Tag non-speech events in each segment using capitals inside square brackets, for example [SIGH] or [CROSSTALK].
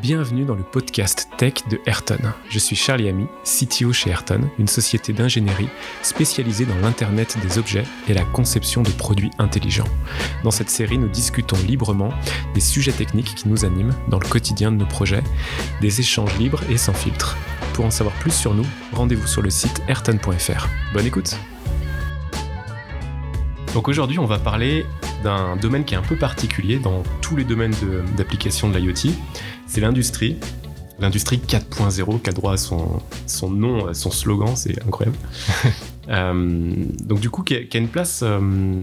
Bienvenue dans le podcast Tech de Ayrton. Je suis Charlie Ami, CTO chez Ayrton, une société d'ingénierie spécialisée dans l'Internet des objets et la conception de produits intelligents. Dans cette série, nous discutons librement des sujets techniques qui nous animent dans le quotidien de nos projets, des échanges libres et sans filtre. Pour en savoir plus sur nous, rendez-vous sur le site ayrton.fr. Bonne écoute Donc aujourd'hui, on va parler d'un domaine qui est un peu particulier dans tous les domaines d'application de, l'IoT. C'est l'industrie. L'industrie 4.0 qui a droit à son, son nom, son slogan, c'est incroyable. [LAUGHS] Euh, donc du coup, qui a, une place euh,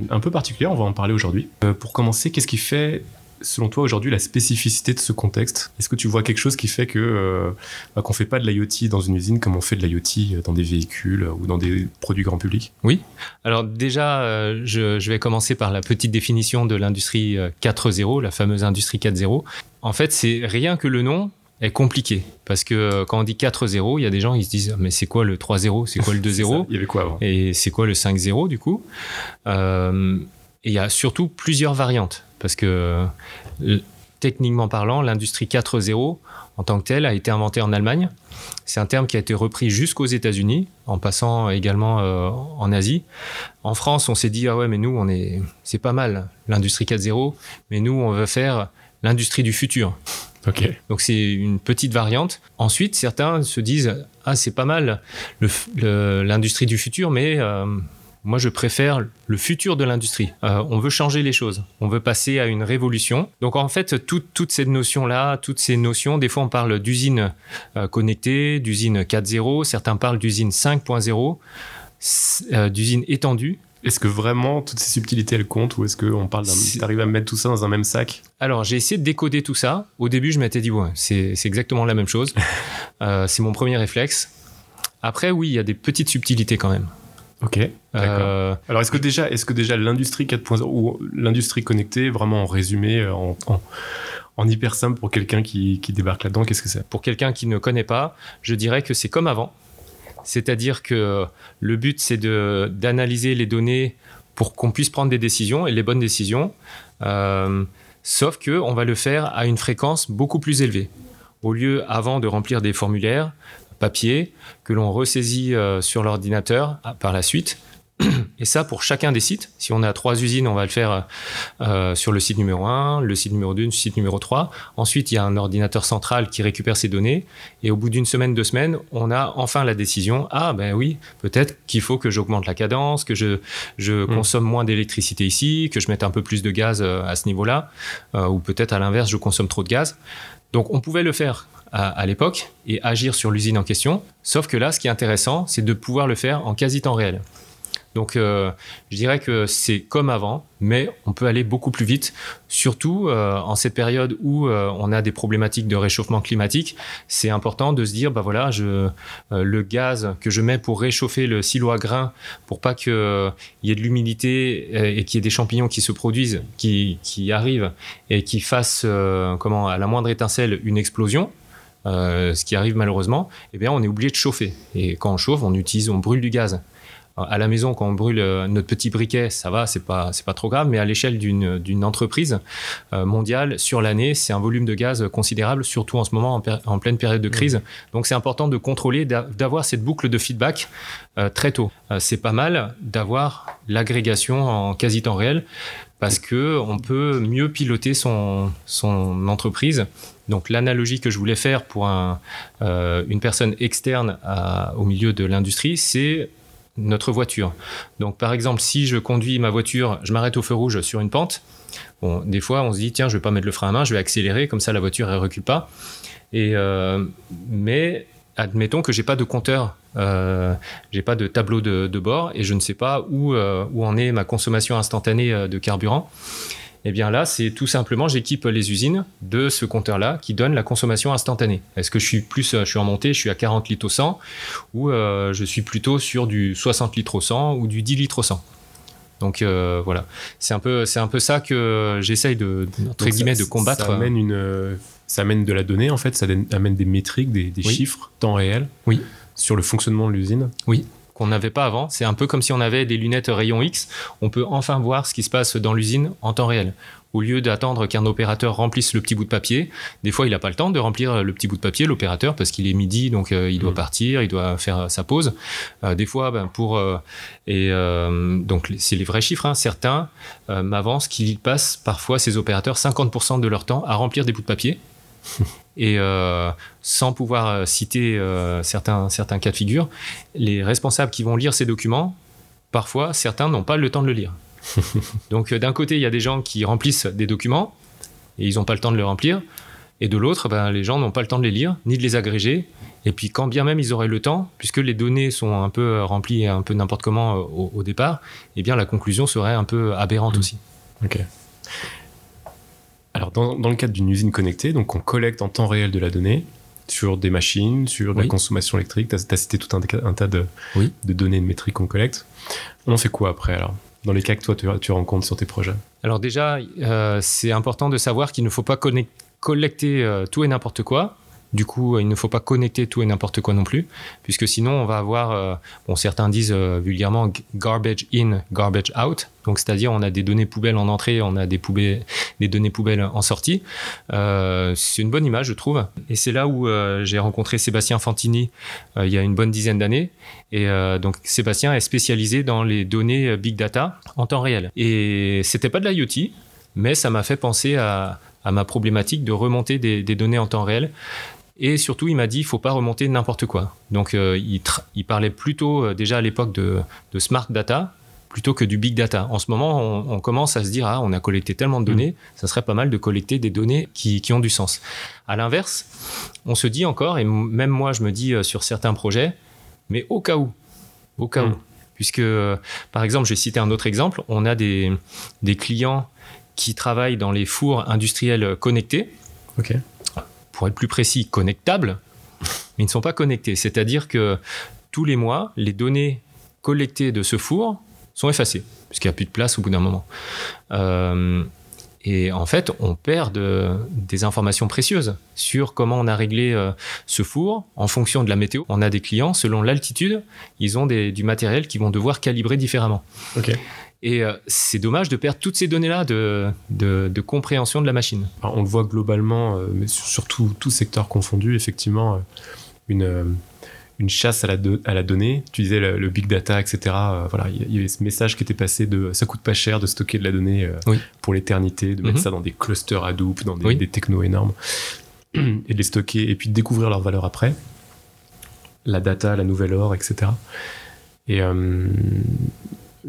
un peu particulière, on va en parler aujourd'hui. Euh, pour commencer, qu'est-ce qui fait selon toi aujourd'hui la spécificité de ce contexte Est-ce que tu vois quelque chose qui fait que euh, bah, qu'on fait pas de l'IoT dans une usine comme on fait de l'IoT dans des véhicules ou dans des produits grand public? Oui. Alors déjà, euh, je, je, vais commencer par la petite définition de l'industrie 4.0, euh, la fameuse industrie 4.0. En fait, c'est rien que le nom est compliqué parce que euh, quand on dit 4.0, il y a des gens ils se disent mais c'est quoi le 3.0, c'est quoi le 2.0 [LAUGHS] Il y avait quoi avant? Et c'est quoi le 5.0 du coup? Euh, Et il y a surtout plusieurs variantes parce que euh, techniquement parlant, l'industrie 4.0 en tant que telle a été inventée en Allemagne. C'est un terme qui a été repris jusqu'aux États-Unis, en passant également euh, en Asie. En France, on s'est dit ah ouais, mais nous, on est, c'est pas mal l'industrie 4.0, mais nous, on veut faire l'industrie du futur. Ok. Donc c'est une petite variante. Ensuite, certains se disent ah c'est pas mal l'industrie du futur, mais euh, moi, je préfère le futur de l'industrie. Euh, on veut changer les choses. On veut passer à une révolution. Donc, en fait, toutes ces notions-là, toutes ces notions, des fois, on parle d'usine euh, connectée, d'usine 4.0. Certains parlent d'usine 5.0, euh, d'usine étendue. Est-ce que vraiment toutes ces subtilités elles comptent ou est-ce qu'on parle d'un. T'arrives à mettre tout ça dans un même sac? Alors j'ai essayé de décoder tout ça. Au début, je m'étais dit, ouais, c'est exactement la même chose. [LAUGHS] c'est mon premier réflexe. Après, oui, il y a des petites subtilités quand même. Ok. Euh, Alors est-ce que déjà, est-ce que déjà l'industrie 4.0 ou l'industrie connectée, vraiment en résumé, euh, en, en, hyper simple pour quelqu'un qui, qui débarque là-dedans, qu'est-ce que c'est? Pour quelqu'un qui ne connaît pas, je dirais que c'est comme avant. C'est-à-dire que le but, c'est de, d'analyser les données pour qu'on puisse prendre des décisions et les bonnes décisions. Euh, sauf que on va le faire à une fréquence beaucoup plus élevée. Au lieu avant de remplir des formulaires, papier que l'on ressaisit euh, sur l'ordinateur ah, par la suite. Et ça pour chacun des sites. Si on a trois usines, on va le faire euh, sur le site numéro 1, le site numéro 2, le site numéro 3. Ensuite, il y a un ordinateur central qui récupère ces données. Et au bout d'une semaine, deux semaines, on a enfin la décision. Ah ben oui, peut-être qu'il faut que j'augmente la cadence, que je, je mmh. consomme moins d'électricité ici, que je mette un peu plus de gaz euh, à ce niveau-là. ou peut-être à l'inverse, je consomme trop de gaz. Donc on pouvait le faire à, l'époque et agir sur l'usine en question. Sauf que là, ce qui est intéressant, c'est de pouvoir le faire en quasi temps réel. Donc, euh, je dirais que c'est comme avant, mais on peut aller beaucoup plus vite, surtout euh, en cette période où euh, on a des problématiques de réchauffement climatique. C'est important de se dire, bah voilà, le gaz que je mets pour réchauffer le silo à grains, pour pas qu'il y ait de l'humidité et qu'il y ait des champignons qui se produisent, qui, arrivent et qui fassent, à la moindre étincelle, une explosion. Euh, ce qui arrive malheureusement, eh bien, on est obligé de chauffer. Et quand on chauffe, on utilise, on brûle du gaz. À la maison, quand on brûle euh, notre petit briquet, ça va, c'est pas, c'est pas trop grave, mais à l'échelle d'une, d'une entreprise euh, mondiale, sur l'année, c'est un volume de gaz considérable, surtout en ce moment, en, pleine période de crise. Mmh. Donc, c'est important de contrôler, d'avoir cette boucle de feedback très tôt. c'est pas mal d'avoir l'agrégation en quasi temps réel parce que on peut mieux piloter son, son entreprise donc l'analogie que je voulais faire pour euh, une personne externe au milieu de l'industrie, c'est notre voiture. Donc par exemple, si je conduis ma voiture, je m'arrête au feu rouge sur une pente. Des fois, on se dit tiens, je vais pas mettre le frein à main, je vais accélérer, comme ça la voiture elle recule pas. Et euh, mais admettons que j'ai pas de compteur, euh, j'ai pas de tableau de, bord et je ne sais pas où en est ma consommation instantanée de carburant. Eh bien là, c'est tout simplement, j'équipe les usines de ce compteur-là qui donne la consommation instantanée. Est-ce que je suis plus, je suis en montée, je suis à 40 litres au 100, ou euh, je suis plutôt sur du 60 litres au 100 ou du 10 litres au 100 donc euh, voilà, c'est un peu c'est un peu ça que j'essaye de entre guillemets de combattre. Ça amène une ça amène de la donnée en fait, ça amène des métriques, des, chiffres temps réel. Oui. Sur le fonctionnement de l'usine. Oui qu'on n'avait pas avant. C'est un peu comme si on avait des lunettes rayon X. On peut enfin voir ce qui se passe dans l'usine en temps réel. au lieu d'attendre qu'un opérateur remplisse le petit bout de papier, des fois il n'a pas le temps de remplir le petit bout de papier, l'opérateur, parce qu'il est midi, donc euh, il doit Mm. partir, il doit faire sa pause. Euh, des fois, ben, pour euh, et euh, donc c'est les vrais chiffres. hein, certains euh, m'avancent qu'ils passent parfois ces opérateurs 50% de leur temps à remplir des bouts de papier. [LAUGHS] Et euh, sans pouvoir euh, citer euh, certains, certains cas de figure, les responsables qui vont lire ces documents, parfois certains n'ont pas le temps de le lire. [LAUGHS] Donc d'un côté, il y a des gens qui remplissent des documents et ils n'ont pas le temps de les remplir. Et de l'autre, ben, les gens n'ont pas le temps de les lire, ni de les agréger. Et puis quand bien même ils auraient le temps, puisque les données sont un peu remplies un peu n'importe comment au, au départ, eh bien la conclusion serait un peu aberrante Mm. aussi. Ok. Alors, dans, dans le cadre d'une usine connectée, donc on collecte en temps réel de la donnée sur des machines, sur de Oui. la consommation électrique. Tu as, cité tout un, un tas de, Oui. de données de métriques qu'on collecte. On fait quoi après alors? Dans les cas que toi tu, tu rencontres sur tes projets? Alors déjà, euh, c'est important de savoir qu'il ne faut pas collecter euh, tout et n'importe quoi. Du coup, il ne faut pas connecter tout et n'importe quoi non plus, puisque sinon on va avoir, euh, bon, certains disent euh, vulgairement garbage in, garbage out. Donc, c'est-à-dire on a des données poubelles en entrée, on a des, poubelles, des données poubelles en sortie. Euh, c'est une bonne image, je trouve. Et c'est là où j'ai rencontré Sébastien Fantini il y a une bonne dizaine d'années. Et donc, Sébastien est spécialisé dans les données big data en temps réel. Et c'était pas de l'IoT, mais ça m'a fait penser à, ma problématique de remonter des données en temps réel. Et surtout, il m'a dit, il faut pas remonter n'importe quoi. Donc, euh, il, parlait plutôt euh, déjà à l'époque de, de smart data plutôt que du big data. En ce moment, on, on commence à se dire, ah, on a collecté tellement de données, ça serait pas mal de collecter des données qui, qui ont du sens. À l'inverse, on se dit encore, et même moi, je me dis euh, sur certains projets, mais au cas où, au cas Mm. où. Puisque, par exemple, je vais citer un autre exemple, on a des, des clients qui travaillent dans les fours industriels connectés, Ok. Pour être plus précis, connectables, mais ils ne sont pas connectés. C'est-à-dire que tous les mois, les données collectées de ce four sont effacées, puisqu'il n'y a plus de place au bout d'un moment. Euh, et en fait, on perd de- des informations précieuses sur comment on a réglé euh, ce four en fonction de la météo. On a des clients, selon l'altitude, ils ont du matériel qu'ils vont devoir calibrer différemment. Ok. Et euh, c'est dommage de perdre toutes ces données-là de, de- de compréhension de la machine. Alors, on le voit globalement, euh, mais sur- surtout tout secteur confondu, effectivement, euh, une, une chasse à la, do- à la donnée. Tu disais le, le big data, etc. euh, voilà, il y- avait ce message qui était passé de ça coûte pas cher de stocker de la donnée Oui. pour l'éternité, de mettre Mhm. ça dans des clusters Hadoop, dans des, Oui. des technos énormes, et de les stocker, et puis de découvrir leur valeur après. La data, la nouvelle or, etc. Et,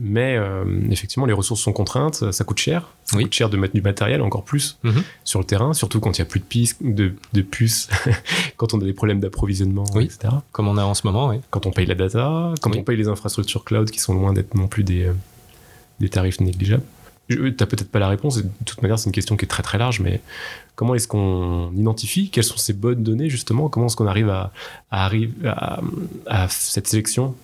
mais euh, effectivement, les ressources sont contraintes, ça coûte cher. Ça Oui. coûte cher de mettre du matériel, encore plus Mhm. sur le terrain, surtout quand il n'y a plus de, pis- de, de puces, [LAUGHS] quand on a des problèmes d'approvisionnement, Oui. etc. Comme on a en ce moment, oui. Quand on paye la data, quand Oui. on paye les infrastructures cloud qui sont loin d'être non plus des, euh, des tarifs négligeables. Tu n'as peut-être pas la réponse, et de toute manière, c'est une question qui est très très large, mais comment est-ce qu'on identifie Quelles sont ces bonnes données, justement? Comment est-ce qu'on arrive à, à, arri- à, à cette sélection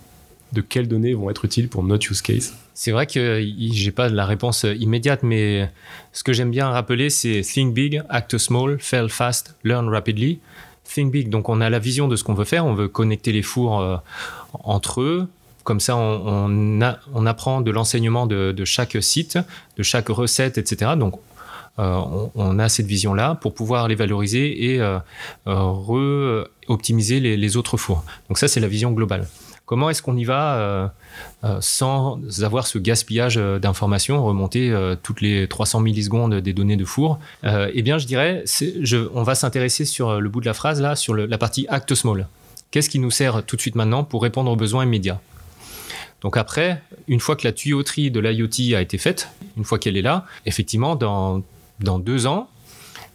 de quelles données vont être utiles pour notre use case C'est vrai que j'ai pas la réponse euh, immédiate, mais ce que j'aime bien rappeler, c'est think big, act small, fail fast, learn rapidly. Think big, donc on a la vision de ce qu'on veut faire, on veut connecter les fours euh, entre eux. Comme ça, on, apprend de l'enseignement de, chaque site, de chaque recette, etc. Donc, euh, on, a cette vision-là pour pouvoir les valoriser et re-optimiser les autres fours. Donc ça, c'est la vision globale. Comment est-ce qu'on y va euh, euh, sans avoir ce gaspillage euh, d'informations, remonter toutes les 300 millisecondes des données de four Eh bien, je dirais, on va s'intéresser sur le bout de la phrase, là, sur la partie act small. Qu'est-ce qui nous sert tout de suite maintenant pour répondre aux besoins immédiats? Donc après, une fois que la tuyauterie de l'IoT a été faite, une fois qu'elle est là, effectivement, dans deux ans,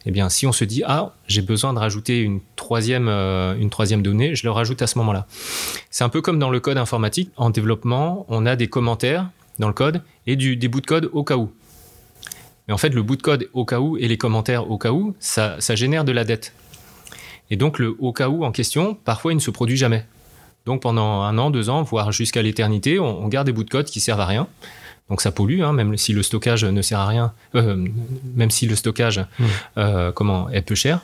eh bien, si on se dit, ah, j'ai besoin de rajouter une troisième, euh, une troisième donnée, je le rajoute à ce moment-là. C'est un peu comme dans le code informatique. En développement, on a des commentaires dans le code et des bouts de code au cas où. Mais en fait, le bout de code au cas où et les commentaires au cas où, ça, ça génère de la dette. Et donc, le au cas où en question, parfois, il ne se produit jamais. Donc, pendant un an, deux ans, voire jusqu'à l'éternité, on, on garde des bouts de code qui servent à rien. Donc, ça pollue, hein, même si le stockage ne sert à rien, euh, même si le stockage Mmh. euh, comment, est peu cher.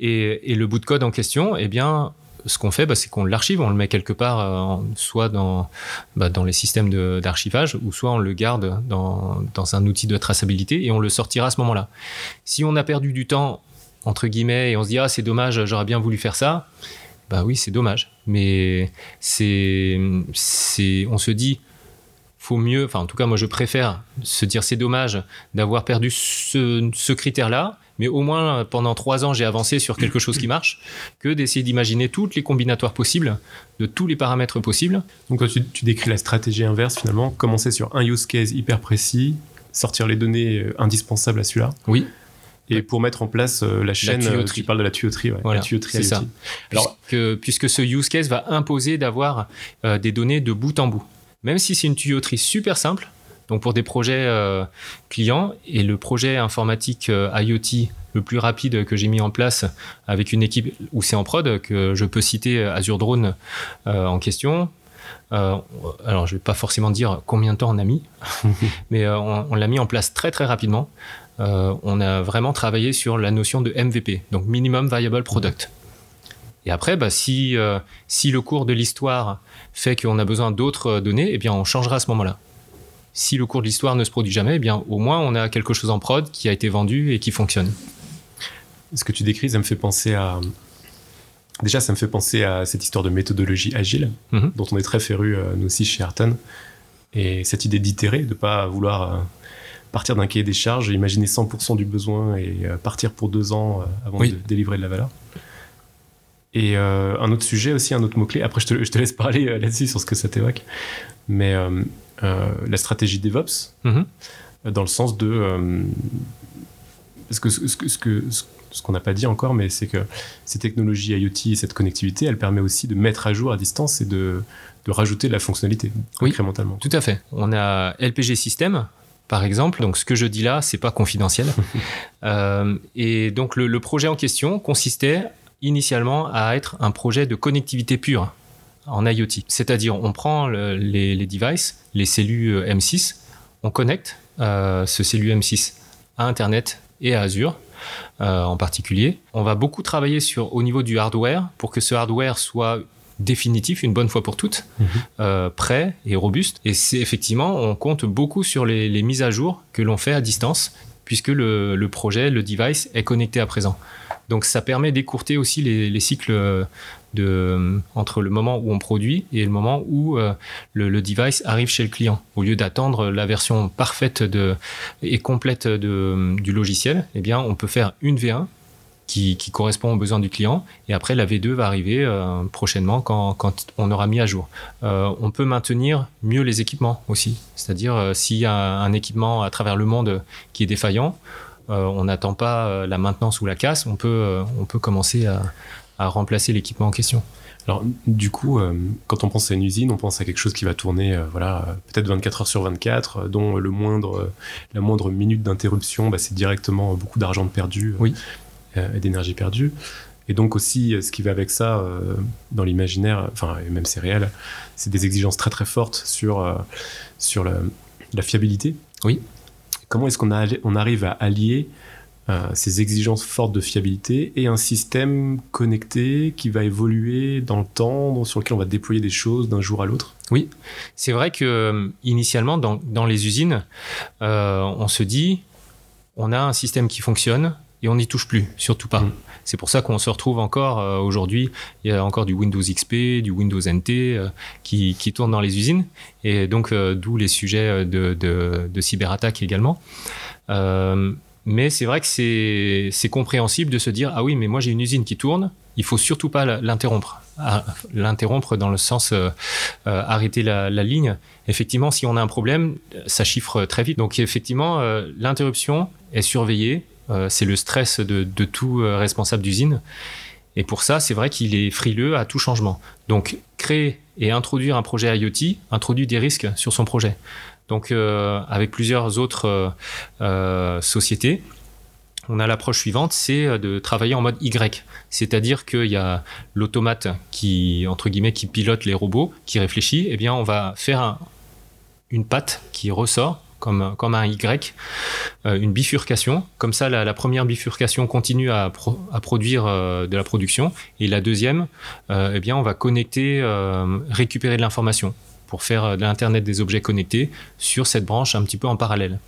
Et, et le bout de code en question, eh bien, ce qu'on fait, bah, c'est qu'on l'archive, on le met quelque part, soit dans, bah, dans les systèmes d'archivage, ou soit on le garde dans, dans un outil de traçabilité et on le sortira à ce moment-là. Si on a perdu du temps, entre guillemets, et on se dit, ah, c'est dommage, j'aurais bien voulu faire ça, bah oui, c'est dommage. Mais c'est, c'est, on se dit, faut mieux, enfin en tout cas moi je préfère se dire c'est dommage d'avoir perdu ce, ce critère-là, mais au moins pendant trois ans j'ai avancé sur quelque chose qui marche, que d'essayer d'imaginer toutes les combinatoires possibles, de tous les paramètres possibles. Donc quand tu, tu décris la stratégie inverse finalement, commencer sur un use case hyper précis, sortir les données euh, indispensables à celui-là. Oui. Et pour mettre en place euh, la chaîne, euh, tu parles de la tuyauterie, ouais, Voilà, la tuyauterie c'est ça. Alors, puisque, puisque ce use case va imposer d'avoir euh, des données de bout en bout. Même si c'est une tuyauterie super simple, donc pour des projets euh, clients, et le projet informatique euh, IoT le plus rapide que j'ai mis en place avec une équipe où c'est en prod, que je peux citer euh, Azure Drone euh, en question. Alors, je vais pas forcément dire combien de temps on a mis, [LAUGHS] mais on, on l'a mis en place très très rapidement. On a vraiment travaillé sur la notion de MVP, donc Minimum Viable Product. Et après, bah, si, si le cours de l'histoire fait qu'on a besoin d'autres euh, données, eh bien, on changera à ce moment-là. Si le cours de l'histoire ne se produit jamais, eh bien, au moins, on a quelque chose en prod qui a été vendu et qui fonctionne. ce que tu décris, ça me fait penser à. Déjà, ça me fait penser à cette histoire de méthodologie agile, Mhm. dont on est très féru, euh, nous aussi, chez Ayrton. Et cette idée d'itérer, de ne pas vouloir euh, partir d'un cahier des charges, imaginer 100% du besoin et partir pour deux ans avant Oui. de délivrer de la valeur. Et euh, un autre sujet aussi, un autre mot-clé, après je te, je te laisse parler euh, là-dessus sur ce que ça t'évoque, mais euh, la stratégie DevOps, Mhm. dans le sens de... parce que ce, qu'on n'a pas dit encore, mais c'est que ces technologies IoT et cette connectivité, elle permet aussi de mettre à jour à distance et de, de rajouter de la fonctionnalité Oui. incrémentalement. Tout à fait. On a LPG System, par exemple. Donc, ce que je dis là, c'est pas confidentiel. [LAUGHS] Euh, et donc, le, le projet en question consistait initialement à être un projet de connectivité pure en IoT. C'est-à-dire, on prend le- les, les devices, les cellules euh, M6, on connecte euh, ce cellule M6 à Internet et à Azure. euh, en particulier. On va beaucoup travailler sur, au niveau du hardware pour que ce hardware soit définitif une bonne fois pour toutes euh, prêt et robuste. Et c'est effectivement, on compte beaucoup sur les, les mises à jour que l'on fait à distance, puisque le, le projet, le device est connecté à présent. Donc ça permet d'écourter aussi les, les cycles de, entre le moment où on produit et le moment où euh, le, device arrive chez le client. Au lieu d'attendre la version parfaite et complète du logiciel, eh bien, on peut faire une V1 qui, correspond aux besoins du client. Et après, la V2 va arriver euh, prochainement quand, on aura mis à jour. Euh, on peut maintenir mieux les équipements aussi. C'est-à-dire, euh, s'il y a un équipement à travers le monde qui est défaillant, euh, on n'attend pas euh, la maintenance ou la casse, on peut, euh, on peut commencer à, à remplacer l'équipement en question. Alors, du coup, euh, quand on pense à une usine, on pense à quelque chose qui va tourner, euh, voilà, euh, peut-être 24 heures sur 24, euh, dont le moindre, euh, la moindre minute d'interruption, bah, c'est directement beaucoup d'argent perdu euh, Oui. euh, et d'énergie perdue. Et donc aussi, euh, ce qui va avec ça, euh, dans l'imaginaire, enfin, et même c'est réel, c'est des exigences très très fortes sur, euh, sur la, la fiabilité. Oui. Comment est-ce qu'on arrive à allier euh, ces exigences fortes de fiabilité et un système connecté qui va évoluer dans le temps, sur lequel on va déployer des choses d'un jour à l'autre? C'est vrai que euh, initialement, dans, dans les usines, euh, on se dit, on a un système qui fonctionne et on n'y touche plus, surtout pas. Mm. C'est pour ça qu'on se retrouve encore euh, aujourd'hui, il y a encore du Windows XP, du Windows NT euh, qui, qui tourne dans les usines, et donc euh, d'où les sujets de, de, de cyberattaque également. Mais c'est vrai que c'est compréhensible de se dire, ah oui, mais moi j'ai une usine qui tourne, il faut surtout pas l'interrompre. Ah, L'interrompre dans le sens arrêter la, la ligne. Effectivement, si on a un problème, ça chiffre très vite. Donc effectivement, l'interruption est surveillée. Euh, c'est le stress de, tout euh, responsable d'usine. Et pour ça, c'est vrai qu'il est frileux à tout changement. Donc créer et introduire un projet IoT introduit des risques sur son projet. Donc euh, avec plusieurs autres sociétés, on a l'approche suivante, c'est de travailler en mode Y. C'est-à-dire qu'il y a l'automate qui, entre guillemets, qui pilote les robots, qui réfléchit. Eh bien, on va faire un- une patte qui ressort comme, comme un Y, euh, une bifurcation. Comme ça, la, première bifurcation continue à, produire euh, de la production. Et la deuxième, eh bien, on va connecter, récupérer de l'information pour faire de l'Internet des objets connectés sur cette branche un petit peu en parallèle.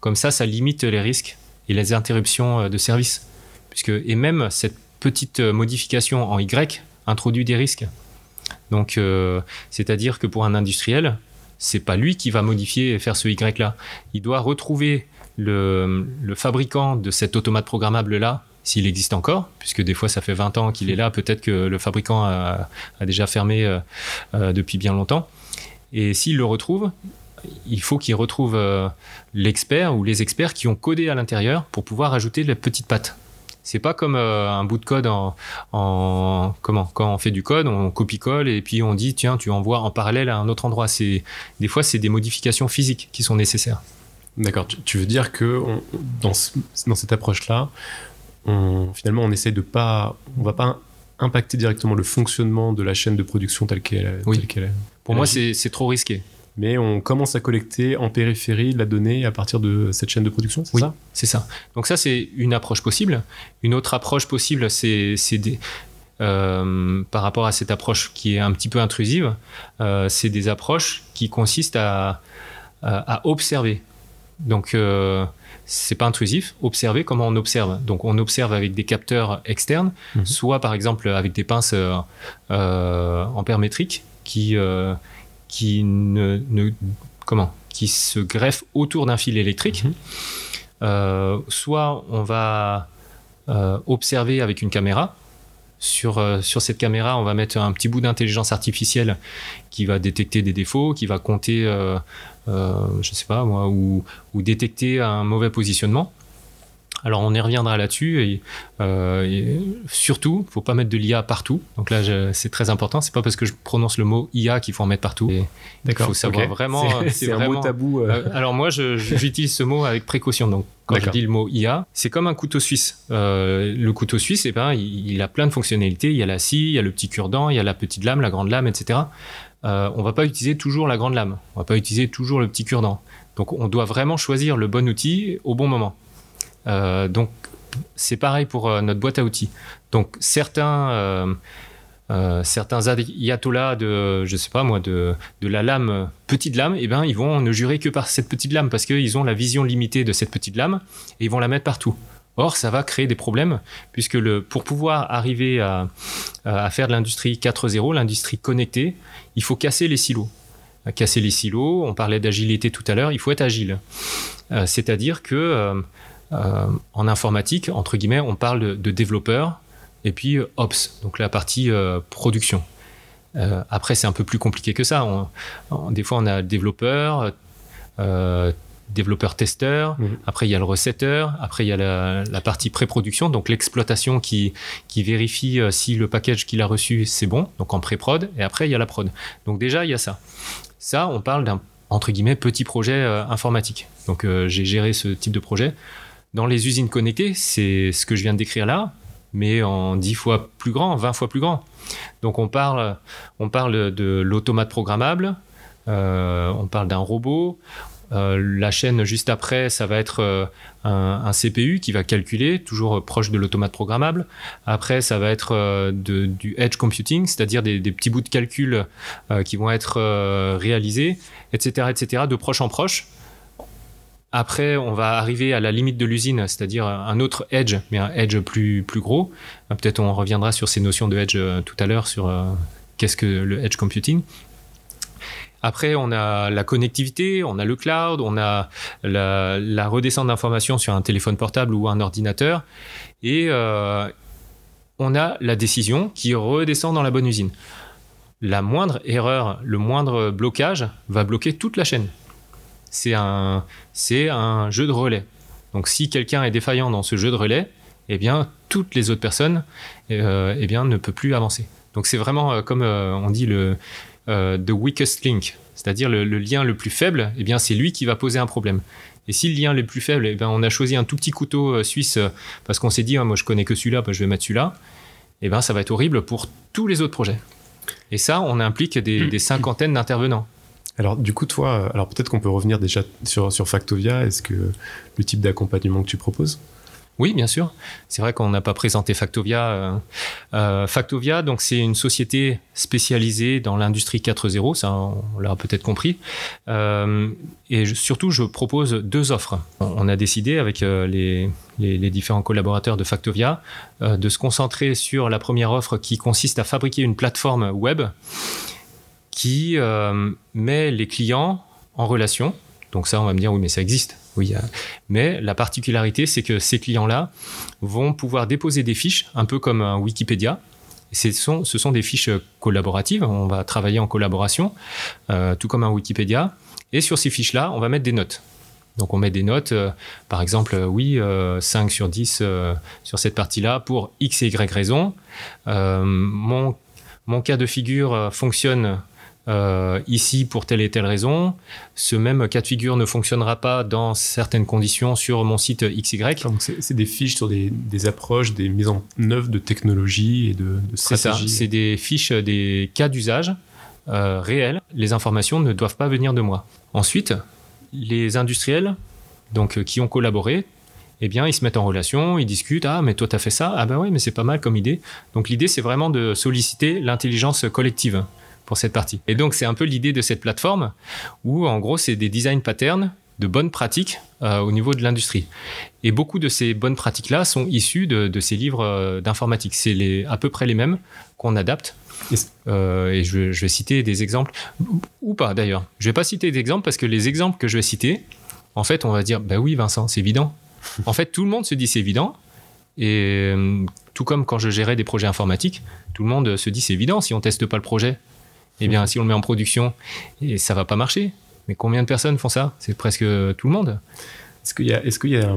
Comme ça, ça limite les risques et les interruptions de service. Puisque, et même cette petite modification en Y introduit des risques. Donc, euh, c'est-à-dire que pour un industriel, c'est pas lui qui va modifier et faire ce Y là. Il doit retrouver le, fabricant de cet automate programmable là, s'il existe encore, puisque des fois ça fait 20 ans qu'il est là, peut-être que le fabricant a, déjà fermé euh, euh, depuis bien longtemps. Et s'il le retrouve, il faut qu'il retrouve l'expert ou les experts qui ont codé à l'intérieur pour pouvoir ajouter la petite patte. C'est pas comme euh, un bout de code en, comment quand on fait du code, on copie-colle et puis on dit tiens tu envoies en parallèle à un autre endroit. C'est des fois c'est des modifications physiques qui sont nécessaires. D'accord. Tu, veux dire que dans, dans cette approche là, on, finalement on essaie de pas, on va pas impacter directement le fonctionnement de la chaîne de production telle qu'elle oui. est. Pour moi c'est trop risqué mais on commence à collecter en périphérie la donnée à partir de cette chaîne de production, c'est ça? C'est ça. Donc ça, c'est une approche possible. Une autre approche possible, c'est euh, par rapport à cette approche qui est un petit peu intrusive, euh, c'est des approches qui consistent à, observer. Donc, euh, c'est pas intrusif. Observer comment on observe. Donc, on observe avec des capteurs externes, mhm. soit par exemple avec des pinces euh, ampère-métriques qui qui ne, comment qui se greffe autour d'un fil électrique. Mhm. Euh, soit on va euh, observer avec une caméra. Sur, euh, sur cette caméra, on va mettre un petit bout d'intelligence artificielle qui va détecter des défauts, qui va compter, je sais pas moi, ou, ou détecter un mauvais positionnement. Alors on y reviendra là-dessus et, euh, surtout, faut pas mettre de l'IA partout. Donc là, c'est très important. C'est pas parce que je prononce le mot IA qu'il faut en mettre partout. Il faut savoir vraiment. C'est un mot tabou. Euh. Euh, alors moi, j'utilise ce mot avec précaution. Donc quand je dis le mot IA, c'est comme un couteau suisse. Euh, le couteau suisse, eh ben, il, a plein de fonctionnalités. Il y a la scie, il y a le petit cure-dent, il y a la petite lame, la grande lame, etc. Euh, on va pas utiliser toujours la grande lame. On va pas utiliser toujours le petit cure-dent. Donc on doit vraiment choisir le bon outil au bon moment. Euh, donc, c'est pareil pour euh, notre boîte à outils. Donc, certains, euh, certains ayatollahs de, je sais pas moi, de, de la lame, petite lame, eh ben, ils vont ne jurer que par cette petite lame parce qu'ils ont la vision limitée de cette petite lame et ils vont la mettre partout. Or, ça va créer des problèmes, puisque le, pour pouvoir arriver à, faire de l'industrie 4.0, l'industrie connectée, il faut casser les silos. Casser les silos, on parlait d'agilité tout à l'heure, il faut être agile. C'est-à-dire que euh, en informatique, entre guillemets, on parle de, développeurs et puis euh, ops, donc la partie euh, production. après, c'est un peu plus compliqué que ça. des fois, on a développeur, développeur testeur, mhm. après il y a le recetteur, après il y a la, partie pré-production, donc l'exploitation qui, qui vérifie si le package qu'il a reçu c'est bon, donc en pré-prod, et après il y a la prod. Donc déjà il y a ça. Ça, on parle d'un entre guillemets petit projet informatique. Donc j'ai géré ce type de projet. Dans les usines connectées, c'est ce que je viens de décrire là, mais en 10 fois plus grand, 20 fois plus grand. Donc on parle, on parle de l'automate programmable, euh, on parle d'un robot. Euh, la chaîne juste après, ça va être euh, un, CPU qui va calculer, toujours proche de l'automate programmable. Après, ça va être du edge computing, c'est-à-dire des, des, petits bouts de calcul qui vont être réalisés, etc., etc., de proche en proche. Après, on va arriver à la limite de l'usine, c'est-à-dire un autre edge, mais un edge plus, plus gros. Euh, peut-être on reviendra sur ces notions de edge euh, tout à l'heure, sur euh, qu'est-ce que le edge computing. Après, on a la connectivité, on a le cloud, on a la, redescente d'informations sur un téléphone portable ou un ordinateur. Et on a la décision qui redescend dans la bonne usine. La moindre erreur, le moindre blocage va bloquer toute la chaîne c'est un, c'est un jeu de relais. Donc si quelqu'un est défaillant dans ce jeu de relais, eh bien toutes les autres personnes euh, eh bien, ne peuvent plus avancer. Donc c'est vraiment euh, comme euh, on dit le the weakest link, c'est-à-dire le, lien le plus faible, eh bien c'est lui qui va poser un problème. Et si le lien le plus faible, eh bien, on a choisi un tout petit couteau suisse parce qu'on s'est dit ah, moi je connais que celui-là, bah, je vais mettre celui-là, eh bien ça va être horrible pour tous les autres projets. Et ça, on implique des cinquantaines d'intervenants. Alors du coup, toi, alors peut-être qu'on peut revenir déjà sur, Factovia. Est-ce que le type d'accompagnement que tu proposes? Oui, bien sûr. C'est vrai qu'on n'a pas présenté Factovia. Euh, euh, Factovia, donc c'est une société spécialisée dans l'industrie 4.0, ça on l'a peut-être compris. Euh, et surtout, je propose deux offres. On a décidé avec les, différents collaborateurs de Factovia de se concentrer sur la première offre qui consiste à fabriquer une plateforme web qui met les clients en relation. Donc ça, on va me dire, oui, mais ça existe. Oui, mais la particularité, c'est que ces clients-là vont pouvoir déposer des fiches, un peu comme un Wikipédia. Ce sont, ce sont des fiches collaboratives, on va travailler en collaboration, euh, tout comme un Wikipédia. Et sur ces fiches-là, on va mettre des notes. Donc on met des notes, euh, par exemple, euh, oui, 5 sur 10 sur cette partie-là pour X et Y raison. mon, mon cas de figure fonctionne euh, ici pour telle et telle raison. Ce même cas de figure ne fonctionnera pas dans certaines conditions sur mon site XY. c'est des fiches sur des, approches, des mises en œuvre de technologie et de, de stratégie. C'est des fiches, des cas d'usage euh, réels. Les informations ne doivent pas venir de moi. Ensuite, les industriels donc, euh, qui ont collaboré, eh bien, ils se mettent en relation, ils discutent. Ah, mais toi, tu as fait ça Ah, ben oui, mais c'est pas mal comme idée. Donc, l'idée, c'est vraiment de solliciter l'intelligence collective pour cette partie. Et donc, c'est un peu l'idée de cette plateforme où, en gros, c'est des design patterns de bonnes pratiques euh, au niveau de l'industrie. Et beaucoup de ces bonnes pratiques-là sont issues de, ces livres euh, d'informatique. C'est à peu près les mêmes qu'on adapte. Euh, et je, vais citer des exemples, ou pas d'ailleurs. Je vais pas citer d'exemples parce que les exemples que je vais citer, en fait, on va dire, bah oui, Vincent, c'est évident. [LAUGHS] en fait, tout le monde se dit c'est évident. Et tout comme quand je gérais des projets informatiques, tout le monde se dit c'est évident si on teste pas le projet eh bien, si on le met en production, et ça va pas marcher. Mais combien de personnes font ça? C'est presque tout le monde. Est-ce qu'il y a, est-ce qu'il y a,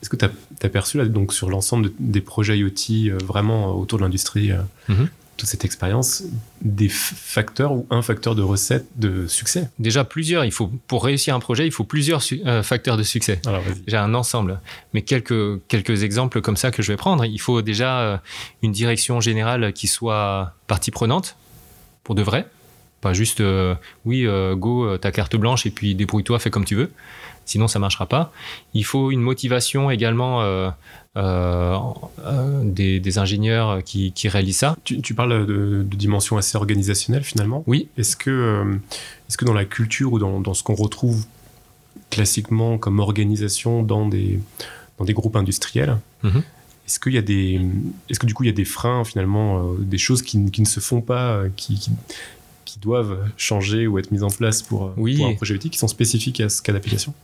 est-ce que tu as, perçu là, donc sur l'ensemble des projets IoT euh, vraiment autour de l'industrie, euh, mhm. toute cette expérience, des facteurs ou un facteur de recette de succès? Déjà plusieurs. Il faut pour réussir un projet, il faut plusieurs euh, facteurs de succès. J'ai un ensemble, mais quelques quelques exemples comme ça que je vais prendre. Il faut déjà une direction générale qui soit partie prenante pour de vrai. Pas juste, euh, oui, euh, go, euh, ta carte blanche et puis débrouille-toi, fais comme tu veux. Sinon, ça marchera pas. Il faut une motivation également des, ingénieurs qui, réalisent ça. Tu, parles de, dimension assez organisationnelle finalement. Oui. Est-ce que, est-ce que dans la culture ou dans, ce qu'on retrouve classiquement comme organisation dans des, dans des groupes industriels, mhm. Est-ce qu'il y a des, est-ce que du coup il y a des freins finalement, euh, des choses qui, ne se font pas, euh, qui, qui, doivent changer ou être mises en place pour, euh, pour un projet outil qui sont spécifiques à ce cas d'application?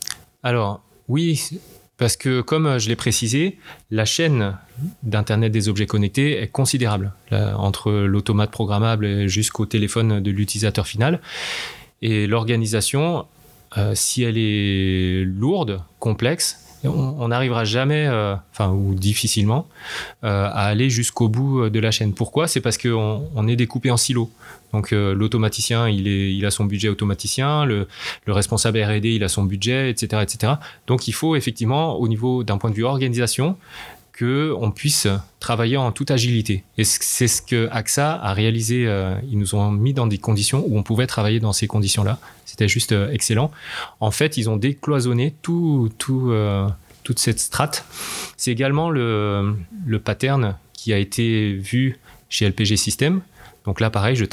Alors oui, parce que comme je l'ai précisé, la chaîne d'Internet des objets connectés est considérable, entre l'automate programmable jusqu'au téléphone de l'utilisateur final. Et l'organisation, si elle est lourde, complexe, on n'arrivera jamais, euh, enfin ou difficilement, euh, à aller jusqu'au bout euh, de la chaîne. Pourquoi? C'est parce qu'on on est découpé en silos. Donc l'automaticien, il, a son budget automaticien, le, responsable R&D, il a son budget, etc., etc. Donc il faut effectivement, au niveau d'un point de vue organisation, qu'on puisse travailler en toute agilité. Et c'est ce que AXA a réalisé. ils nous ont mis dans des conditions où on pouvait travailler dans ces conditions-là. C'était juste euh, excellent. En fait, ils ont décloisonné tout, euh, toute cette strate. C'est également le, le, pattern qui a été vu chez LPG System. Donc là, pareil, je,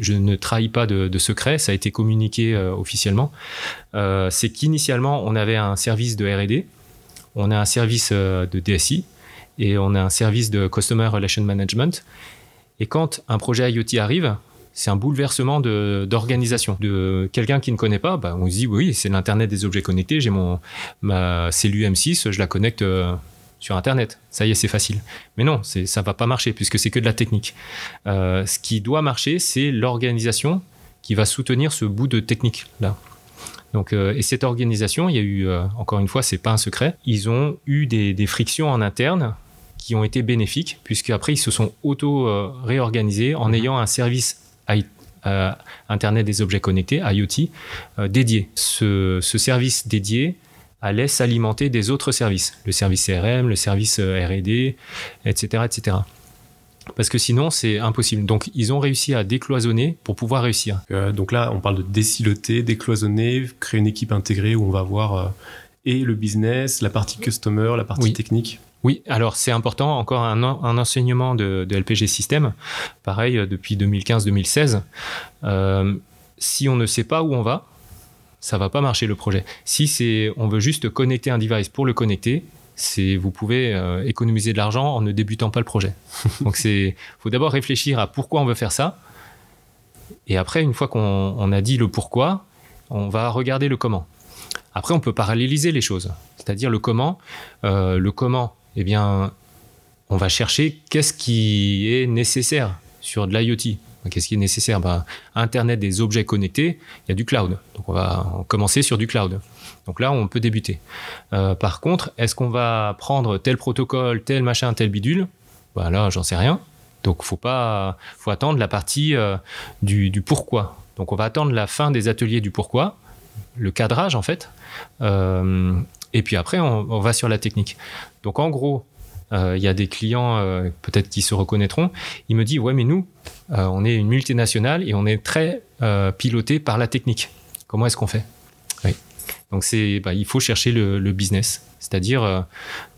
je ne trahis pas de, secret, ça a été communiqué euh, officiellement. c'est qu'initialement, on avait un service de RD, on a un service de DSI et on a un service de Customer Relation Management. Et quand un projet IoT arrive, c'est un bouleversement d'organisation. De, quelqu'un qui ne connaît pas, bah, on se dit oui, c'est l'Internet des objets connectés, j'ai mon ma cellule M6, je la connecte euh, sur Internet. Ça y est, c'est facile. Mais non, ça va pas marcher puisque c'est que de la technique. Euh, ce qui doit marcher, c'est l'organisation qui va soutenir ce bout de technique là. Donc, euh, et cette organisation, il y a eu, encore une fois, c'est pas un secret, ils ont eu des, des frictions en interne qui ont été bénéfiques, puisqu'après ils se sont auto-réorganisés en mhm. ayant un service euh, Internet des objets connectés, IoT, euh, dédié. Ce, service dédié allait s'alimenter des autres services, le service CRM, le service euh, RD, etc., etc. parce que sinon c'est impossible. Donc ils ont réussi à décloisonner pour pouvoir réussir. Euh, donc là, on parle de désiloter, décloisonner, créer une équipe intégrée où on va voir euh, et le business, la partie customer, la partie Oui. technique. Oui, alors c'est important, encore un, en- un enseignement de, de LPG System, pareil euh, depuis 2015-2016. Euh, si on ne sait pas où on va, ça va pas marcher le projet. Si c'est, on veut juste connecter un device pour le connecter, c'est, vous pouvez euh, économiser de l'argent en ne débutant pas le projet. [LAUGHS] Donc c'est, faut d'abord réfléchir à pourquoi on veut faire ça, et après une fois qu'on on a dit le pourquoi, on va regarder le comment. Après, on peut paralléliser les choses, c'est-à-dire le comment. Euh, le comment, eh bien, on va chercher qu'est-ce qui est nécessaire sur de l'IoT. Qu'est-ce qui est nécessaire? Ben, Internet des objets connectés, il y a du cloud. Donc on va commencer sur du cloud. Donc là, on peut débuter. Euh, par contre, est-ce qu'on va prendre tel protocole, tel machin, tel bidule? Ben Là, j'en sais rien. Donc faut pas, faut attendre la partie euh, du, pourquoi. Donc on va attendre la fin des ateliers du pourquoi, le cadrage en fait. Euh, et puis après, on, va sur la technique. Donc en gros, il y a des clients euh, peut-être qui se reconnaîtront. Il me dit ouais mais nous, euh, on est une multinationale et on est très euh, piloté par la technique. Comment est-ce qu'on fait? Donc bah, il faut chercher le, business, c'est-à-dire euh,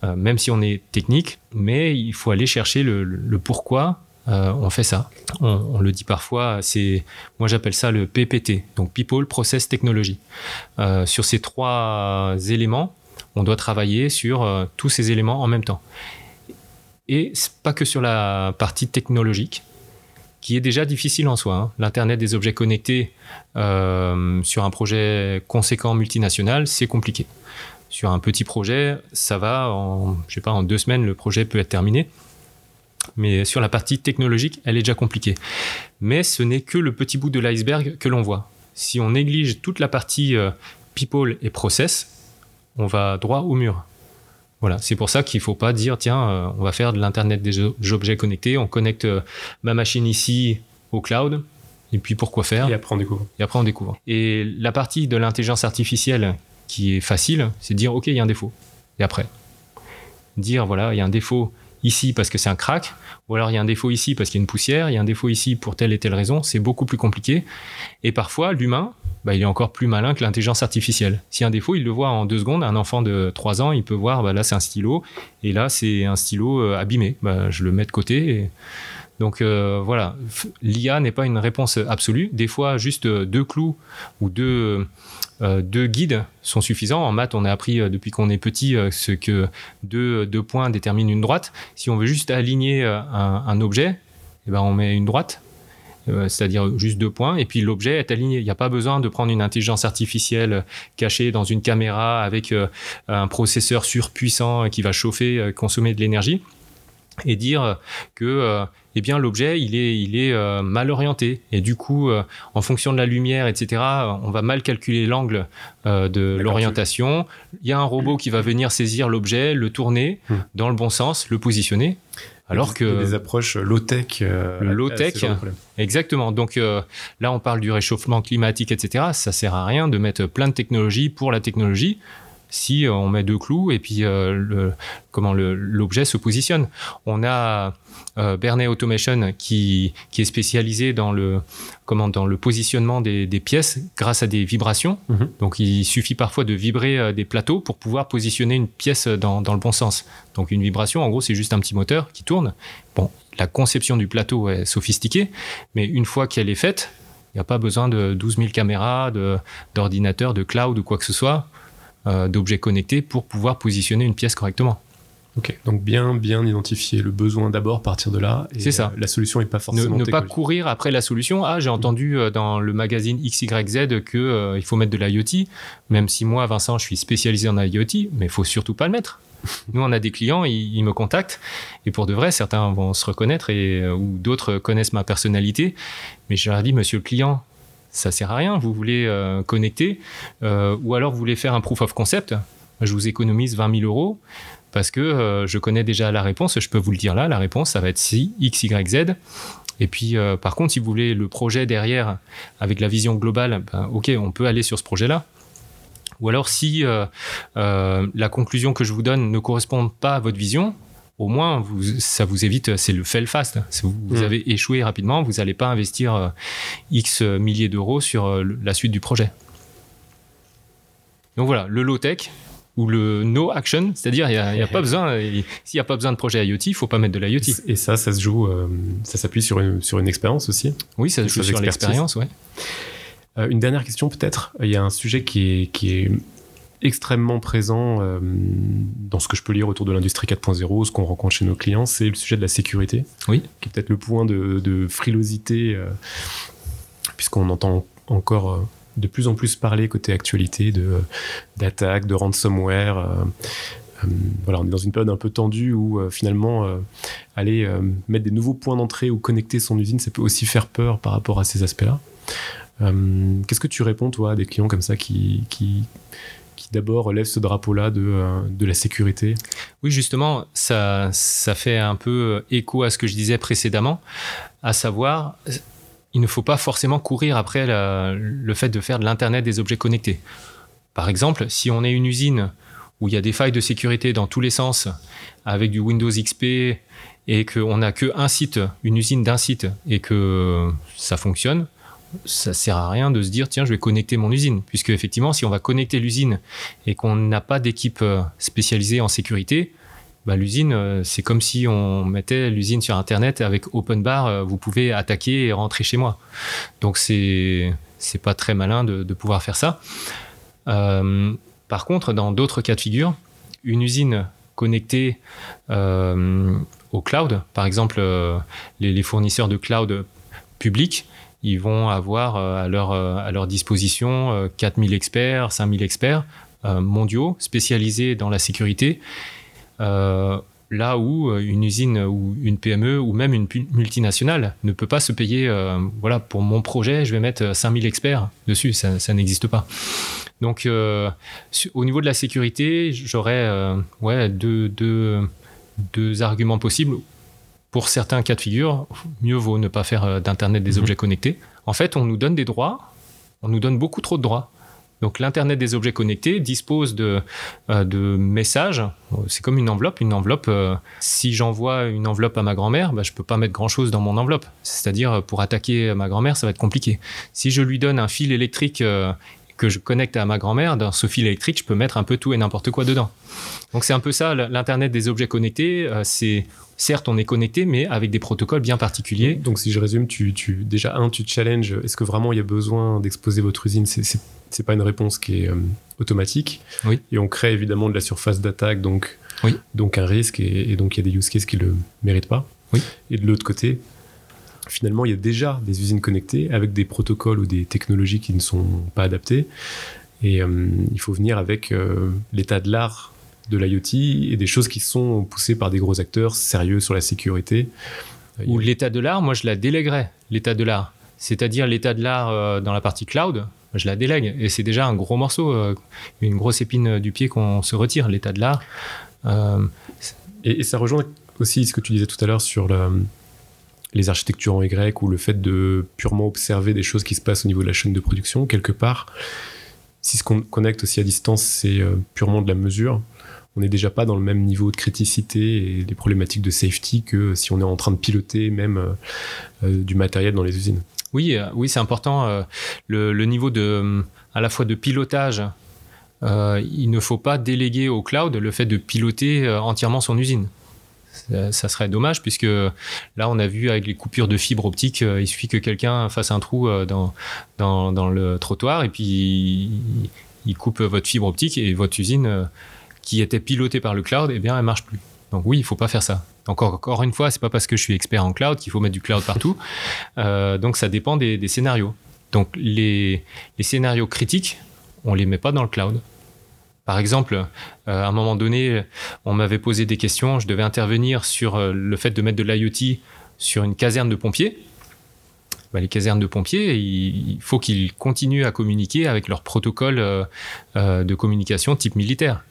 euh, même si on est technique, mais il faut aller chercher le, pourquoi euh, on fait ça. On, le dit parfois, c'est, moi j'appelle ça le PPT, donc People Process Technology. Euh, sur ces trois éléments, on doit travailler sur euh, tous ces éléments en même temps. Et pas que sur la partie technologique, qui est déjà difficile en soi. hein. L'Internet des objets connectés euh, sur un projet conséquent multinational, c'est compliqué. Sur un petit projet, ça va, en, je sais pas, en deux semaines, le projet peut être terminé. Mais sur la partie technologique, elle est déjà compliquée. Mais ce n'est que le petit bout de l'iceberg que l'on voit. Si on néglige toute la partie euh, people et process, on va droit au mur. Voilà, c'est pour ça qu'il ne faut pas dire tiens, euh, on va faire de l'internet des objets connectés, on connecte euh, ma machine ici au cloud, et puis pourquoi faire? Et après, on découvre. et après on découvre. Et la partie de l'intelligence artificielle qui est facile, c'est de dire ok, il y a un défaut. Et après, dire voilà, il y a un défaut ici parce que c'est un crack, ou alors il y a un défaut ici parce qu'il y a une poussière, il y a un défaut ici pour telle et telle raison, c'est beaucoup plus compliqué. Et parfois, l'humain, bah, il est encore plus malin que l'intelligence artificielle. A un défaut, il le voit en deux secondes. Un enfant de 3 ans, il peut voir, bah, là c'est un stylo, et là c'est un stylo euh, abîmé. Bah, je le mets de côté. Donc euh, voilà, l'IA n'est pas une réponse absolue. Des fois, juste euh, deux clous ou deux, guides sont suffisants. En maths, on a appris depuis qu'on est petit ce que deux, points déterminent une droite. Si on veut juste aligner un, un objet, eh ben, on met une droite. Euh, c'est-à-dire juste deux points, et puis l'objet est aligné. Il n'y a pas besoin de prendre une intelligence artificielle cachée dans une caméra avec euh, un processeur surpuissant qui va chauffer, euh, consommer de l'énergie, et dire que euh, eh bien l'objet il est, il est euh, mal orienté, et du coup, euh, en fonction de la lumière, etc., on va mal calculer l'angle euh, de l'orientation. Il y a un robot qui va venir saisir l'objet, le tourner Hmm. dans le bon sens, le positionner. Alors que des approches euh, low-tech, ce genre de problème. Exactement. Donc euh, là, on parle du réchauffement climatique, etc. Ça sert à rien de mettre plein de technologies pour la technologie si euh, on met deux clous et puis euh, le, comment l'objet se positionne. On a euh, Bernet Automation qui, qui est spécialisé dans le, comment, dans le positionnement des, des pièces grâce à des vibrations. Mhm. Donc il suffit parfois de vibrer des plateaux pour pouvoir positionner une pièce dans, dans le bon sens. Donc une vibration, en gros, c'est juste un petit moteur qui tourne. Bon, la conception du plateau est sophistiquée, mais une fois qu'elle est faite, il n'y a pas besoin de 12 000 caméras, d'ordinateurs, de, cloud ou quoi que ce soit, d'objets connectés pour pouvoir positionner une pièce correctement. Ok, donc bien, bien identifier le besoin d'abord, partir de là. C'est ça. euh, la solution n'est pas forcément ne pas courir après la solution. Ah, j'ai entendu euh, dans le magazine XYZ que euh, il faut mettre de l'IoT, même si moi, Vincent, je suis spécialisé en IoT, mais il faut surtout pas le mettre. [LAUGHS] Nous, on a des clients, ils, ils me contactent, et pour de vrai, certains vont se reconnaître, et, euh, ou d'autres connaissent ma personnalité, mais je leur dis, monsieur le client, ça sert à rien, vous voulez euh, connecter, euh, ou alors vous voulez faire un proof of concept, je vous économise 20 000 euros, parce que euh, je connais déjà la réponse, je peux vous le dire là, la réponse, ça va être si, X, Y, Z. Et puis, par contre, si vous voulez le projet derrière, avec la vision globale, ben, ok, on peut aller sur ce projet-là. Ou alors, si la conclusion que je vous donne ne correspond pas à votre vision, au moins, vous, ça vous évite, c'est le fail fast. Vous, vous Mm. avez échoué rapidement, vous n'allez pas investir euh, X milliers d'euros sur euh, la suite du projet. Donc voilà, le low-tech ou le no action, c'est-à-dire il n'y a, y a pas [LAUGHS] besoin, il- s'il n'y a pas besoin de projet IoT, il ne faut pas mettre de l'IoT. Et ça, ça se joue, euh, ça s'appuie sur une, sur une expérience aussi. Oui, ça se joue sur l'expérience, ouais. Euh, une dernière question peut-être. Il y a un sujet qui est, qui est extrêmement présent euh, dans ce que je peux lire autour de l'industrie 4.0, ce qu'on rencontre chez nos clients, c'est le sujet de la sécurité. Oui. Qui est peut-être le point de, de frilosité, euh, puisqu'on entend encore euh, de plus en plus parler côté actualité de d'attaques, de ransomware. voilà, on est dans une période un peu tendue où finalement aller mettre des nouveaux points d'entrée ou connecter son usine, ça peut aussi faire peur par rapport à ces aspects-là. Qu'est-ce que tu réponds, toi, à des clients comme ça qui, qui, qui d'abord lèvent ce drapeau-là de, euh, de la sécurité Oui, justement, ça, ça fait un peu écho à ce que je disais précédemment, à savoir, il ne faut pas forcément courir après le fait de faire de l'Internet des objets connectés. Par exemple, si on est une usine où il y a des failles de sécurité dans tous les sens, avec du Windows XP, et qu'on n'a qu'un site, une usine d'un site, et que ça fonctionne, ça sert à rien de se dire tiens je vais connecter mon usine. Puisque effectivement si on va connecter l'usine et qu'on n'a pas d'équipe euh, spécialisée en sécurité bah, l'usine euh, c'est comme si on mettait l'usine sur internet avec open bar euh, vous pouvez attaquer et rentrer chez moi. Donc c'est c'est pas très malin de, pouvoir faire ça. Par contre dans d'autres cas de figure une usine connectée au cloud par exemple les, les fournisseurs de cloud publics ils vont avoir euh, à leur, euh, à leur disposition euh, 4000 experts, 5000 experts euh, mondiaux spécialisés dans la sécurité. Euh, là où euh, une usine ou une PME ou même une multinationale ne peut pas se payer, euh, voilà, pour mon projet, je vais mettre euh, 5000 experts dessus, ça, n'existe pas. Donc, euh, au niveau de la sécurité, j'aurais euh, ouais, deux, deux, deux arguments possibles pour certains cas de figure, mieux vaut ne pas faire euh, d'Internet des Mhm. objets connectés. En fait, on nous donne des droits, on nous donne beaucoup trop de droits. Donc l'Internet des objets connectés dispose de, euh, de messages. C'est comme une enveloppe. Une enveloppe, euh, si j'envoie une enveloppe à ma grand-mère, bah, je ne peux pas mettre grand-chose dans mon enveloppe. C'est-à-dire, pour attaquer ma grand-mère, ça va être compliqué. Si je lui donne un fil électrique euh, que je connecte à ma grand-mère, dans ce fil électrique, je peux mettre un peu tout et n'importe quoi dedans. Donc c'est un peu ça, l'Internet des objets connectés. euh, c'est certes, on est connecté, mais avec des protocoles bien particuliers. Donc, si je résume, tu, tu, déjà, un, tu challenges, est-ce que vraiment il y a besoin d'exposer votre usine? C'est- pas une réponse qui est euh, automatique. Oui. Et on crée évidemment de la surface d'attaque, donc, Oui. donc un risque, et, et donc il y a des use cases qui le méritent pas. Oui. Et de l'autre côté, finalement, il y a déjà des usines connectées avec des protocoles ou des technologies qui ne sont pas adaptées. Et euh, il faut venir avec euh, l'état de l'art de l'IoT et des choses qui sont poussées par des gros acteurs sérieux sur la sécurité. Euh, Ou l'état de l'art, moi je la délèguerais, l'état de l'art. C'est-à-dire l'état de l'art dans la partie cloud, je la délègue. Et c'est déjà un gros morceau, une grosse épine du pied qu'on se retire, l'état de l'art. Euh, Et, et ça rejoint aussi ce que tu disais tout à l'heure sur le- les architectures en Y ou le fait de purement observer des choses qui se passent au niveau de la chaîne de production. Quelque part, si ce qu'on connecte aussi à distance, c'est euh, purement de la mesure, on n'est déjà pas dans le même niveau de criticité et des problématiques de safety que si on est en train de piloter même euh, euh, du matériel dans les usines. Oui, oui, c'est important. le, niveau de, à la fois de pilotage, il ne faut pas déléguer au cloud le fait de piloter entièrement son usine. Ça, serait dommage puisque là, on a vu avec les coupures de fibres optiques, euh, il suffit que quelqu'un fasse un trou euh, dans, dans, dans le trottoir et puis il, coupe votre fibre optique et votre usine euh, qui était pilotée par le cloud, eh bien, elle marche plus. Donc oui, il faut pas faire ça. Encore, encore une fois, c'est pas parce que je suis expert en cloud qu'il faut mettre du cloud partout. [LAUGHS] Euh, donc ça dépend des, des scénarios. Donc les, les scénarios critiques, on les met pas dans le cloud. Par exemple, euh, à un moment donné, on m'avait posé des questions, je devais intervenir sur euh, le fait de mettre de l'IoT sur une caserne de pompiers. Bah, les casernes de pompiers, il, faut qu'ils continuent à communiquer avec leur protocole euh, de communication type militaire.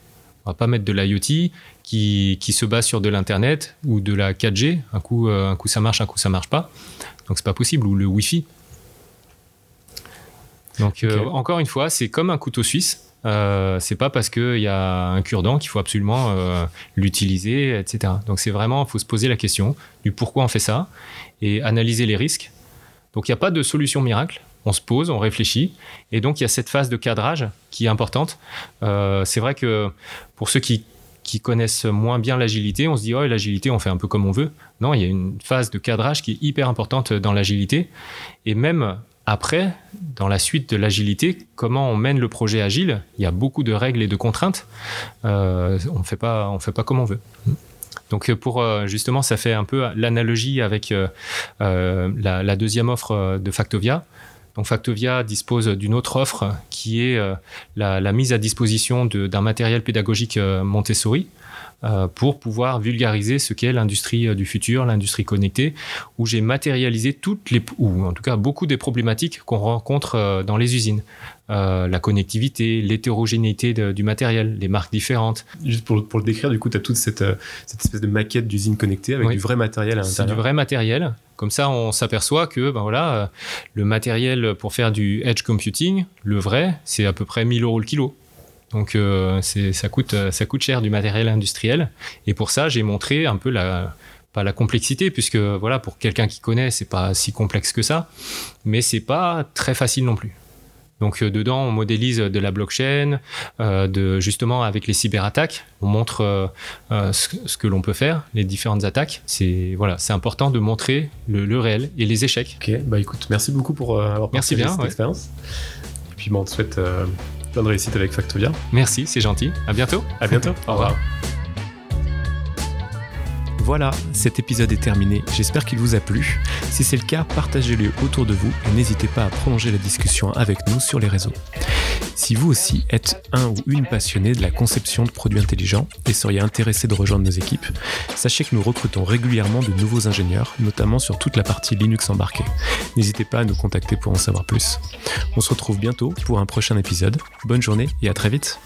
On va pas mettre de l'IoT qui, qui se base sur de l'Internet ou de la 4G. Un coup, un coup ça marche, un coup ça marche pas. Donc c'est pas possible. Ou le Wi-Fi. Donc euh, encore une fois, c'est comme un couteau suisse. Euh, c'est pas parce qu'il y a un cure-dent qu'il faut absolument euh, l'utiliser, etc. Donc c'est vraiment, il faut se poser la question du pourquoi on fait ça et analyser les risques. Donc il n'y a pas de solution miracle. On se pose, on réfléchit, et donc il y a cette phase de cadrage qui est importante. Euh, c'est vrai que pour ceux qui qui connaissent moins bien l'agilité, on se dit, oh, l'agilité, on fait un peu comme on veut. Non, il y a une phase de cadrage qui est hyper importante dans l'agilité. Et même après, dans la suite de l'agilité, comment on mène le projet agile? Il y a beaucoup de règles et de contraintes. Euh, on ne fait pas, comme on veut. Donc pour euh, justement, ça fait un peu l'analogie avec euh, la, deuxième offre de Factovia. Donc Factovia dispose d'une autre offre qui est la, la, mise à disposition d'un matériel pédagogique Montessori euh, pour pouvoir vulgariser ce qu'est l'industrie euh, du futur, l'industrie connectée, où j'ai matérialisé toutes les, ou en tout cas beaucoup des problématiques qu'on rencontre euh, dans les usines. la connectivité, l'hétérogénéité du matériel, les marques différentes. Juste pour, pour le décrire, du coup, tu as toute cette, cette, espèce de maquette d'usine connectée avec du vrai matériel à l'intérieur. C'est du vrai matériel. Comme ça, on s'aperçoit que ben voilà, le matériel pour faire du edge computing, le vrai, c'est à peu près 1000 euros le kilo. Donc euh, ça, coûte, euh, ça coûte cher du matériel industriel. Et pour ça, j'ai montré un peu la, pas la complexité, puisque voilà, pour quelqu'un qui connaît, c'est pas si complexe que ça, mais c'est pas très facile non plus. Donc euh, dedans, on modélise de la blockchain, de justement avec les cyberattaques, on montre ce, que l'on peut faire, les différentes attaques. C'est voilà, c'est important de montrer le, réel et les échecs. Ok, bah écoute, merci beaucoup pour avoir partagé merci bien, cette expérience. Et puis bon, on te souhaite Plein de réussite avec Factovia. Merci, c'est gentil. À bientôt. À bientôt. Au revoir. Voilà, cet épisode est terminé. J'espère qu'il vous a plu. Si c'est le cas, partagez-le autour de vous et n'hésitez pas à prolonger la discussion avec nous sur les réseaux. Si vous aussi êtes un ou une passionné de la conception de produits intelligents et seriez intéressé de rejoindre nos équipes, sachez que nous recrutons régulièrement de nouveaux ingénieurs, notamment sur toute la partie Linux embarquée. N'hésitez pas à nous contacter pour en savoir plus. On se retrouve bientôt pour un prochain épisode. Bonne journée et à très vite.